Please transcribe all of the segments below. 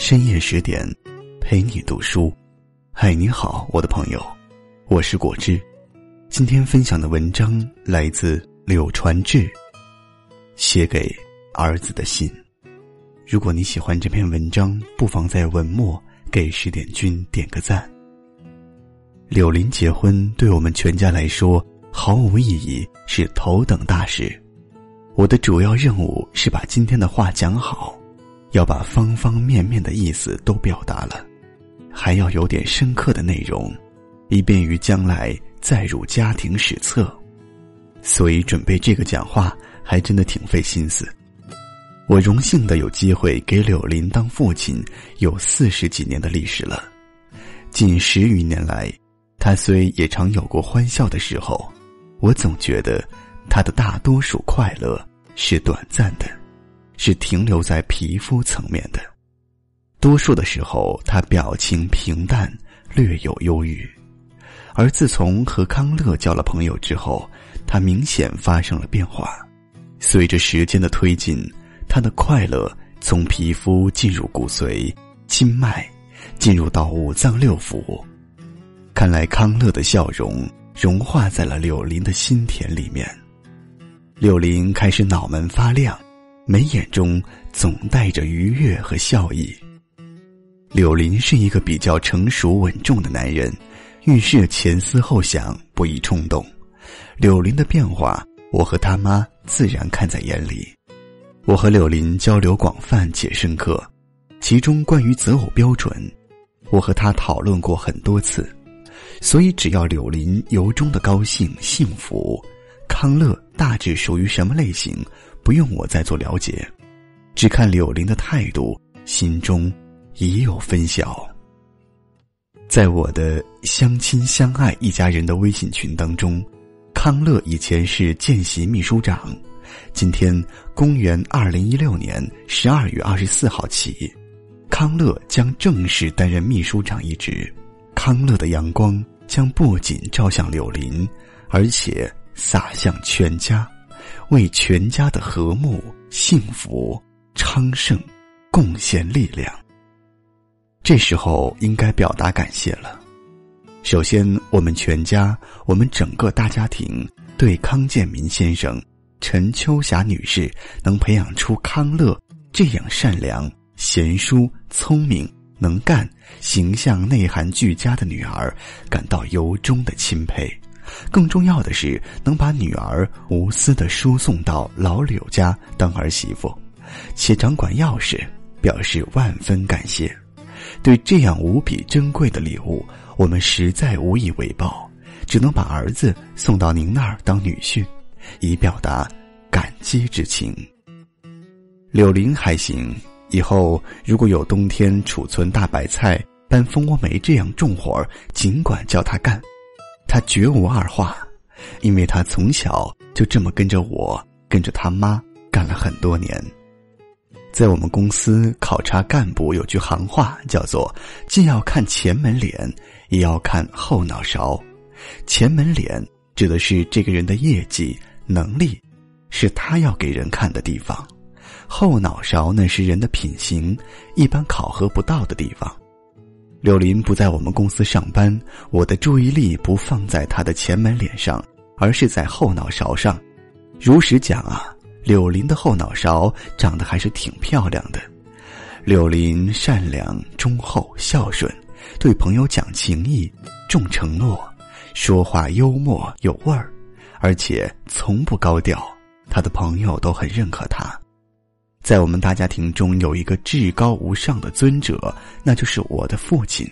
深夜十点，陪你读书。嗨，你好，我的朋友，我是果汁。今天分享的文章来自柳传志写给儿子的信。如果你喜欢这篇文章，不妨在文末给十点君点个赞。柳林结婚对我们全家来说毫无意义，是头等大事。我的主要任务是把今天的话讲好。要把方方面面的意思都表达了，还要有点深刻的内容，以便于将来载入家庭史册。所以准备这个讲话还真的挺费心思。我荣幸的有机会给柳林当父亲，有四十几年的历史了。近十余年来，他虽也常有过欢笑的时候，我总觉得他的大多数快乐是短暂的。是停留在皮肤层面的，多数的时候他表情平淡，略有忧郁。而自从和康乐交了朋友之后，他明显发生了变化。随着时间的推进，他的快乐从皮肤进入骨髓、经脉，进入到五脏六腑。看来康乐的笑容融化在了柳林的心田里面，柳林开始脑门发亮。眉眼中总带着愉悦和笑意。柳林是一个比较成熟稳重的男人，遇事前思后想，不易冲动。柳林的变化，我和他妈自然看在眼里。我和柳林交流广泛且深刻，其中关于择偶标准，我和他讨论过很多次。所以，只要柳林由衷的高兴幸福，康乐大致属于什么类型？不用我再做了解，只看柳林的态度，心中已有分晓。在我的相亲相爱一家人的微信群当中，康乐以前是见习秘书长，今天公元二零一六年十二月二十四号起，康乐将正式担任秘书长一职。康乐的阳光将不仅照向柳林，而且洒向全家。为全家的和睦、幸福、昌盛贡献力量。这时候应该表达感谢了。首先，我们全家，我们整个大家庭，对康建民先生、陈秋霞女士能培养出康乐这样善良、贤淑、聪明、能干、形象内涵俱佳的女儿，感到由衷的钦佩。更重要的是，能把女儿无私的输送到老柳家当儿媳妇，且掌管钥匙，表示万分感谢。对这样无比珍贵的礼物，我们实在无以为报，只能把儿子送到您那儿当女婿，以表达感激之情。柳林还行，以后如果有冬天储存大白菜、搬蜂窝煤这样重活儿，尽管叫他干。他绝无二话，因为他从小就这么跟着我，跟着他妈干了很多年。在我们公司考察干部有句行话，叫做“既要看前门脸，也要看后脑勺”。前门脸指的是这个人的业绩能力，是他要给人看的地方；后脑勺那是人的品行，一般考核不到的地方。柳林不在我们公司上班，我的注意力不放在他的前门脸上，而是在后脑勺上。如实讲啊，柳林的后脑勺长得还是挺漂亮的。柳林善良、忠厚、孝顺，对朋友讲情义、重承诺，说话幽默有味儿，而且从不高调，他的朋友都很认可他。在我们大家庭中有一个至高无上的尊者，那就是我的父亲。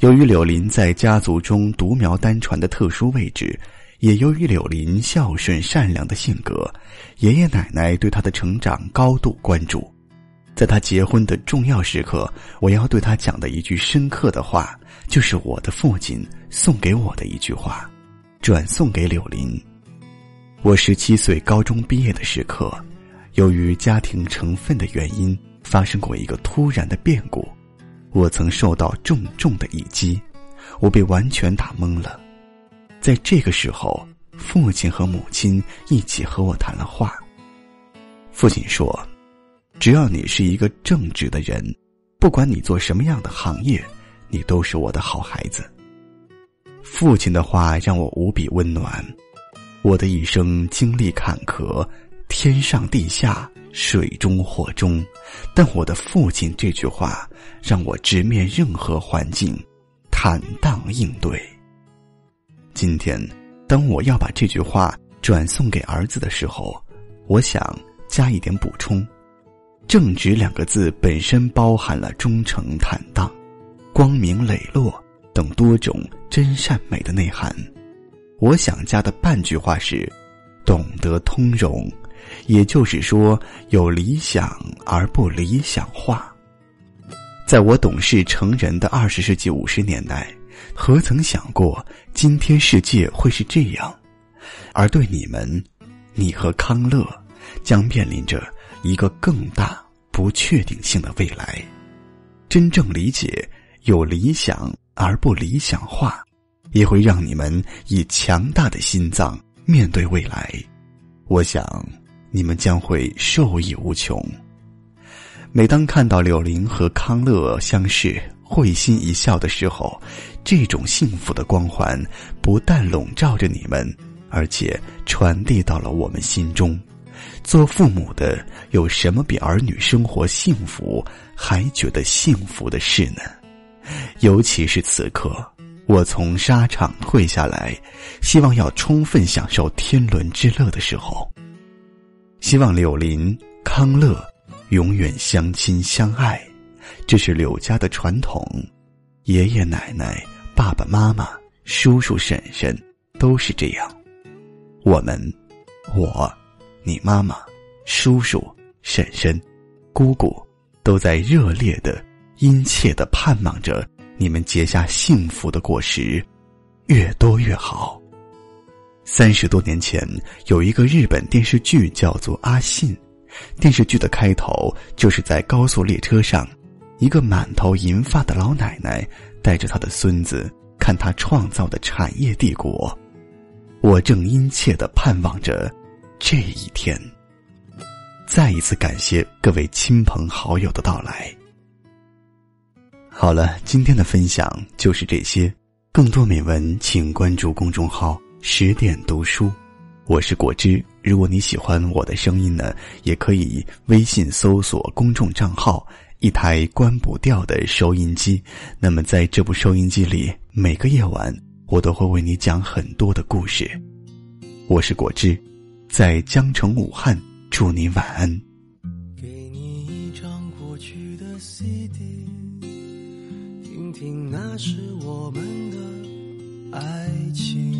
由于柳林在家族中独苗单传的特殊位置，也由于柳林孝顺善良的性格，爷爷奶奶对他的成长高度关注。在他结婚的重要时刻，我要对他讲的一句深刻的话，就是我的父亲送给我的一句话，转送给柳林。我十七岁高中毕业的时刻。由于家庭成分的原因，发生过一个突然的变故，我曾受到重重的一击，我被完全打懵了。在这个时候，父亲和母亲一起和我谈了话。父亲说：“只要你是一个正直的人，不管你做什么样的行业，你都是我的好孩子。父亲的话让我无比温暖。我的一生经历坎坷，天上地下，水中火中，但我的父亲这句话让我直面任何环境，坦荡应对。今天，当我要把这句话转送给儿子的时候，我想加一点补充：“正直”两个字本身包含了忠诚、坦荡、光明磊落等多种真善美的内涵。我想加的半句话是：懂得通融，也就是说，有理想而不理想化。在我懂事成人的二十世纪五十年代，何曾想过今天世界会是这样？而对你们，你和康乐，将面临着一个更大不确定性的未来。真正理解有理想而不理想化。也会让你们以强大的心脏面对未来，我想你们将会受益无穷。每当看到柳林和康乐相视会心一笑的时候，这种幸福的光环不但笼罩着你们，而且传递到了我们心中。做父母的有什么比儿女生活幸福还觉得幸福的事呢？尤其是此刻。我从沙场退下来，希望要充分享受天伦之乐的时候。希望柳林康乐永远相亲相爱，这是柳家的传统。爷爷奶奶、爸爸妈妈、叔叔婶婶都是这样。我们，我，你妈妈、叔叔、婶婶、姑姑，都在热烈的、殷切的盼望着。你们结下幸福的果实，越多越好。三十多年前，有一个日本电视剧叫做《阿信》，电视剧的开头就是在高速列车上，一个满头银发的老奶奶带着她的孙子看她创造的产业帝国。我正殷切的盼望着这一天。再一次感谢各位亲朋好友的到来。好了，今天的分享就是这些。更多美文，请关注公众号“十点读书”。我是果汁。如果你喜欢我的声音呢，也可以微信搜索公众账号“一台关不掉的收音机”。那么，在这部收音机里，每个夜晚我都会为你讲很多的故事。我是果汁，在江城武汉，祝你晚安。给你一张过去的 CD。听听，那是我们的爱情。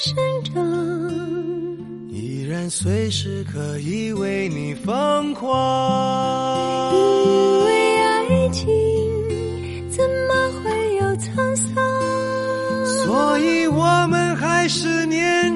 生长，依然随时可以为你疯狂。因为爱情怎么会有沧桑。所以我们还是年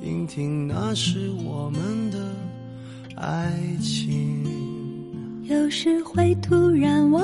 听听那是我们的爱情。有时会突然忘